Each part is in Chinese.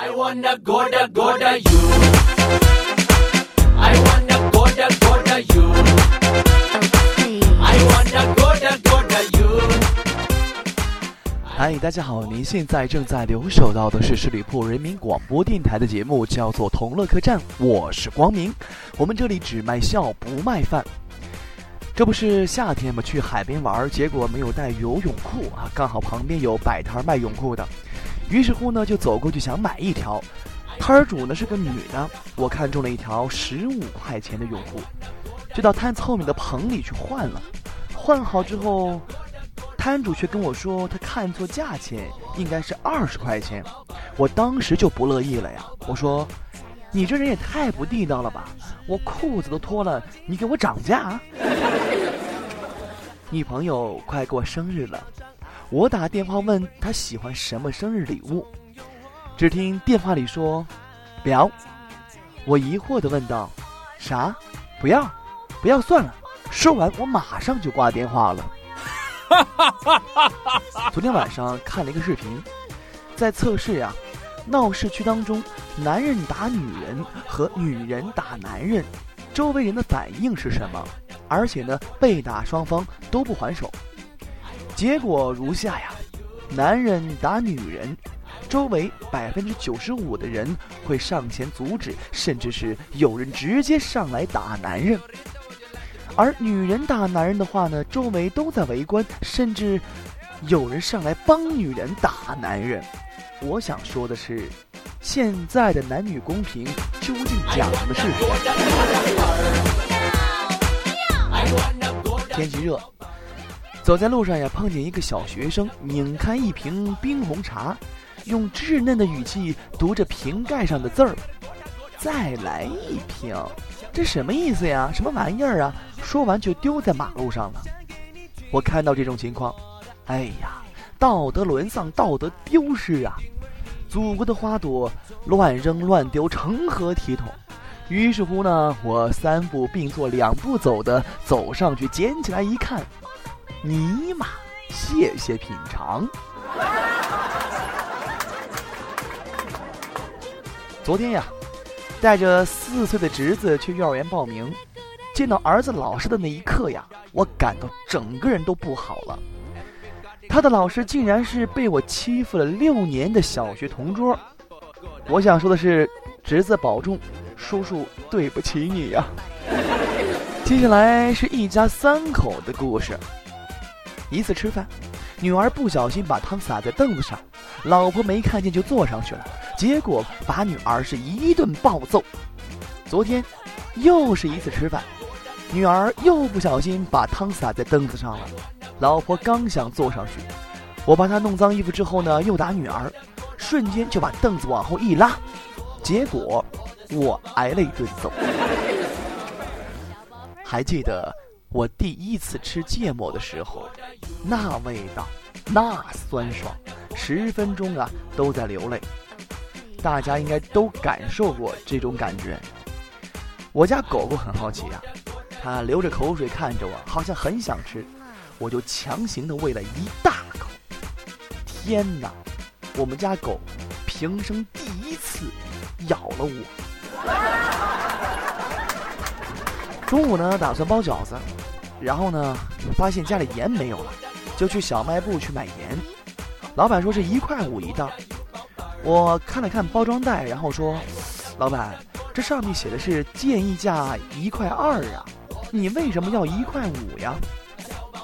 I wanna go to go to you. I wanna go to go to you. I wanna go to go to you. 嗨，大家好，您现在正在留守到的是十里铺人民广播电台的节目，叫做《同乐客栈》，我是光明。我们这里只卖笑不卖饭。这不是夏天嘛，去海边玩，结果没有带游泳裤啊，刚好旁边有摆摊卖泳裤的，于是乎呢就走过去想买一条。摊儿主呢是个女的，我看中了一条十五块钱的泳裤，就到摊子后面的棚里去换了。换好之后。摊主却跟我说，他看错价钱，应该是二十块钱。我当时就不乐意了呀，我说：“你这人也太不地道了吧！我裤子都脱了，你给我涨价？”女朋友快过生日了，我打电话问他喜欢什么生日礼物，只听电话里说：“表。”我疑惑的问道：“啥？不要？不要算了。”说完，我马上就挂电话了。昨天晚上看了一个视频，在测试呀，闹市区当中，男人打女人和女人打男人，周围人的反应是什么？而且呢，被打双方都不还手。结果如下呀：男人打女人，周围百分之九十五的人会上前阻止，甚至是有人直接上来打男人。而女人打男人的话呢，周围都在围观，甚至有人上来帮女人打男人。我想说的是，现在的男女公平究竟讲的是？天气热，走在路上呀，碰见一个小学生拧开一瓶冰红茶，用稚嫩的语气读着瓶盖上的字儿：“再来一瓶。”这什么意思呀？什么玩意儿啊？说完就丢在马路上了。我看到这种情况，哎呀，道德沦丧，道德丢失啊！祖国的花朵乱扔乱丢，成何体统？于是乎呢，我三步并作两步走的走上去捡起来一看，尼玛，谢谢品尝。昨天呀。带着四岁的侄子去幼儿园报名，见到儿子老师的那一刻呀，我感到整个人都不好了。他的老师竟然是被我欺负了六年的小学同桌。我想说的是，侄子保重，叔叔对不起你呀。接下来是一家三口的故事。一次吃饭，女儿不小心把汤洒在凳子上，老婆没看见就坐上去了。结果把女儿是一顿暴揍。昨天又是一次吃饭，女儿又不小心把汤洒在凳子上了。老婆刚想坐上去，我帮她弄脏衣服之后呢，又打女儿，瞬间就把凳子往后一拉，结果我挨了一顿揍。还记得我第一次吃芥末的时候，那味道，那酸爽，十分钟啊都在流泪。大家应该都感受过这种感觉。我家狗狗很好奇啊，它流着口水看着我，好像很想吃，我就强行的喂了一大口。天哪，我们家狗平生第一次咬了我。中午呢，打算包饺子，然后呢，发现家里盐没有了，就去小卖部去买盐。老板说是一块五一袋。我看了看包装袋，然后说：“老板，这上面写的是建议价一块二啊，你为什么要一块五呀？”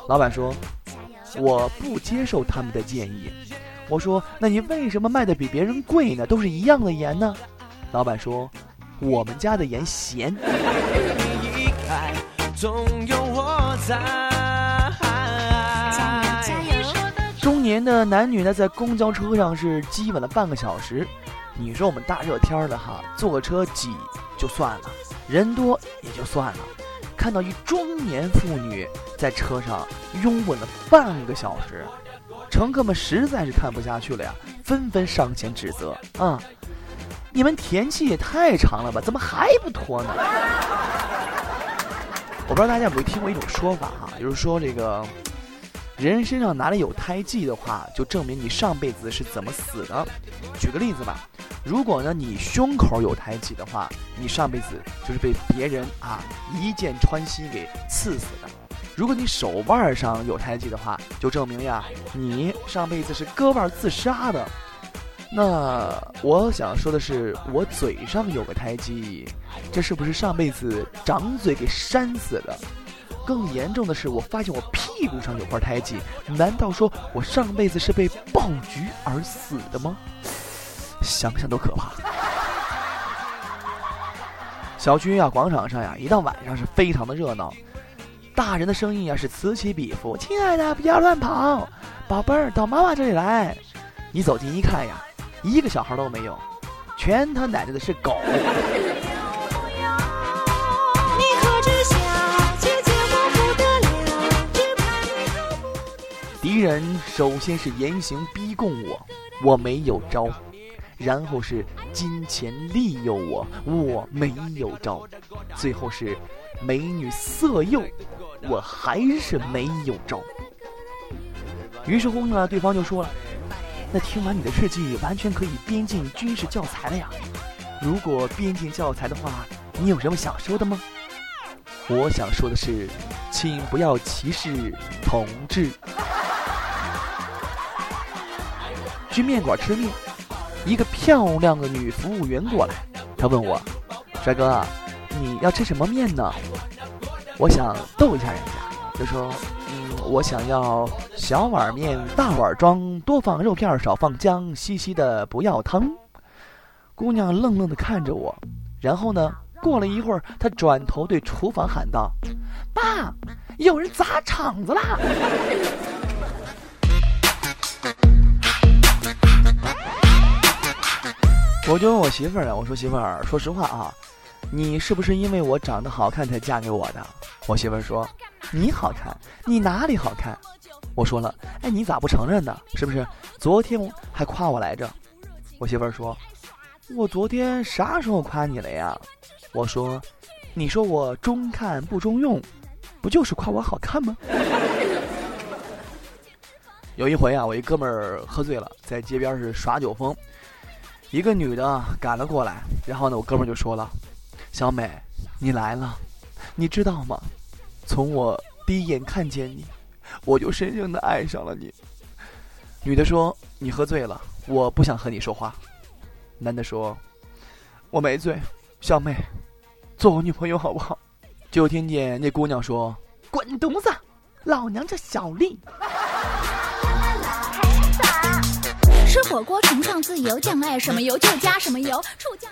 老板说：“我不接受他们的建议。”我说：“那你为什么卖的比别人贵呢？都是一样的盐呢？”老板说：“我们家的盐咸。”中年的男女呢，在公交车上是挤稳了半个小时。你说我们大热天的哈，坐车挤就算了，人多也就算了，看到一中年妇女在车上拥吻了半个小时，乘客们实在是看不下去了呀，纷纷上前指责啊！你们天气也太长了吧，怎么还不脱呢？我不知道大家有没有听过一种说法哈，就是说这个。人身上哪里有胎记的话，就证明你上辈子是怎么死的。举个例子吧，如果呢你胸口有胎记的话，你上辈子就是被别人啊一箭穿心给刺死的；如果你手腕上有胎记的话，就证明呀你上辈子是割腕自杀的。那我想说的是，我嘴上有个胎记，这是不是上辈子掌嘴给扇死的？更严重的是，我发现我屁股上有块胎记，难道说我上辈子是被爆菊而死的吗？想想都可怕。小区呀，广场上呀，一到晚上是非常的热闹，大人的声音呀是此起彼伏：“亲爱的，不要乱跑，宝贝儿，到妈妈这里来。”你走近一看呀。一个小孩都没有，全他奶奶的是狗。人首先是严刑逼供我，我没有招；然后是金钱利诱我，我没有招；最后是美女色诱，我还是没有招。于是乎呢，对方就说了。那听完你的事迹，完全可以编进军事教材了呀！如果编进教材的话，你有什么想说的吗？我想说的是，请不要歧视同志。去面馆吃面，一个漂亮的女服务员过来，她问我：“帅哥，你要吃什么面呢？”我想逗一下人家，就说。嗯我想要小碗面，大碗装，多放肉片，少放姜，稀稀的不要汤。姑娘愣愣的看着我，然后呢，过了一会儿，她转头对厨房喊道：“爸，有人砸场子啦！”我就问我媳妇儿啊，我说媳妇儿，说实话啊，你是不是因为我长得好看才嫁给我的？我媳妇儿说。你好看，你哪里好看？我说了，哎，你咋不承认呢？是不是？昨天还夸我来着。我媳妇儿说，我昨天啥时候夸你了呀？我说，你说我中看不中用，不就是夸我好看吗？有一回啊，我一哥们儿喝醉了，在街边是耍酒疯，一个女的赶了过来，然后呢，我哥们就说了：“小美，你来了，你知道吗？”从我第一眼看见你，我就深深的爱上了你。女的说：“你喝醉了，我不想和你说话。”男的说：“我没醉，小妹，做我女朋友好不好？”就听见那姑娘说：“滚犊子，老娘叫小丽。”吃火锅崇尚自由，酱爱什么油就加什么油。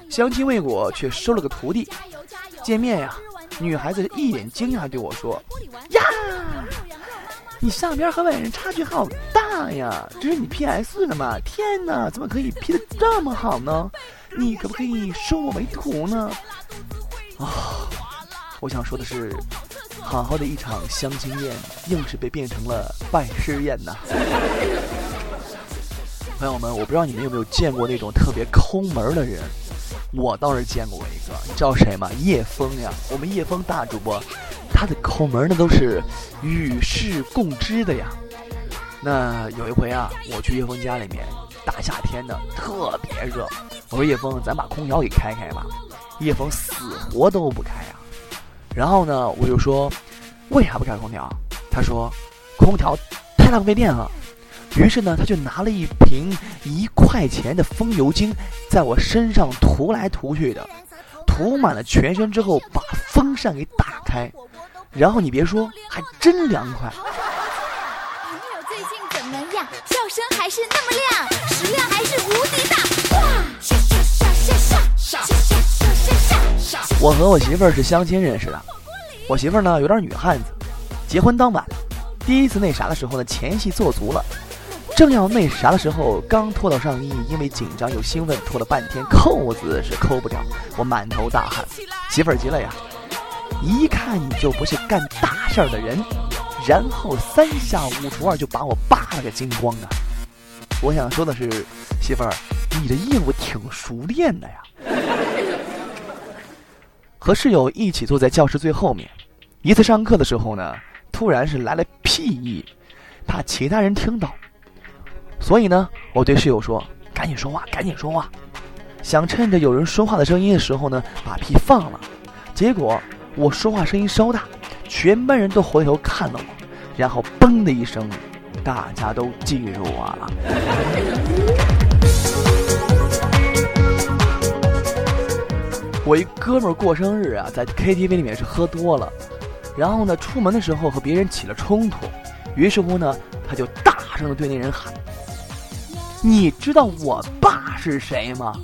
相亲未果，却收了个徒弟。见面呀。女孩子一脸惊讶对我说：“呀，你上边和外人差距好大呀！这是你 PS 的吗？天哪，怎么可以 P 的这么好呢？你可不可以收我为徒呢？”啊，我想说的是，好好的一场相亲宴，硬是被变成了拜师宴呐！朋友们，我不知道你们有没有见过那种特别抠门的人。我倒是见过一个，你知道谁吗？叶枫呀，我们叶枫大主播，他的抠门那都是与世共知的呀。那有一回啊，我去叶枫家里面，大夏天的特别热，我说叶枫，咱把空调给开开吧。叶枫死活都不开啊。然后呢，我就说，为啥不开空调？他说，空调太浪费电了。于是呢，他就拿了一瓶一块钱的风油精，在我身上涂来涂去的，涂满了全身之后，把风扇给打开，然后你别说，还真凉快。朋友最近怎么样？笑声还是那么亮，食量还是无敌大。我和我媳妇儿是相亲认识的，我媳妇儿呢有点女汉子，结婚当晚，第一次那啥的时候呢，前戏做足了。正要那啥的时候，刚脱到上衣，因为紧张又兴奋，脱了半天扣子是扣不掉，我满头大汗。媳妇儿急了呀，一看你就不是干大事儿的人，然后三下五除二就把我扒了个精光啊！我想说的是，媳妇儿，你的业务挺熟练的呀。和室友一起坐在教室最后面，一次上课的时候呢，突然是来了屁意，怕其他人听到。所以呢，我对室友说：“赶紧说话，赶紧说话。”想趁着有人说话的声音的时候呢，把屁放了。结果我说话声音稍大，全班人都回头看了我，然后嘣的一声，大家都进入我了。我一哥们儿过生日啊，在 KTV 里面是喝多了，然后呢，出门的时候和别人起了冲突，于是乎呢，他就大声的对那人喊：“你知道我爸是谁吗？”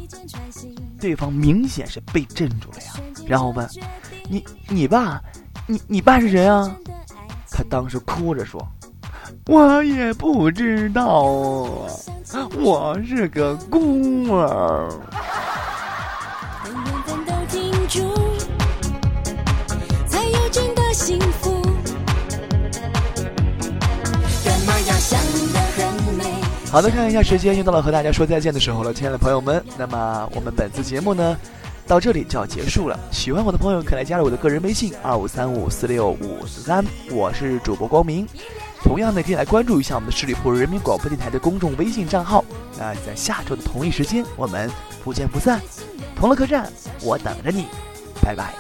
对方明显是被镇住了呀，然后问：“你你爸，你你爸是谁啊？”他当时哭着说：“我也不知道啊，我是个孤儿。”好的，看一下时间，又到了和大家说再见的时候了，亲爱的朋友们。那么我们本次节目呢，到这里就要结束了。喜欢我的朋友可以来加入我的个人微信二五三五四六五四三，我是主播光明。同样的，可以来关注一下我们的十里铺人民广播电台的公众微信账号。那在下周的同一时间，我们不见不散。同乐客栈，我等着你，拜拜。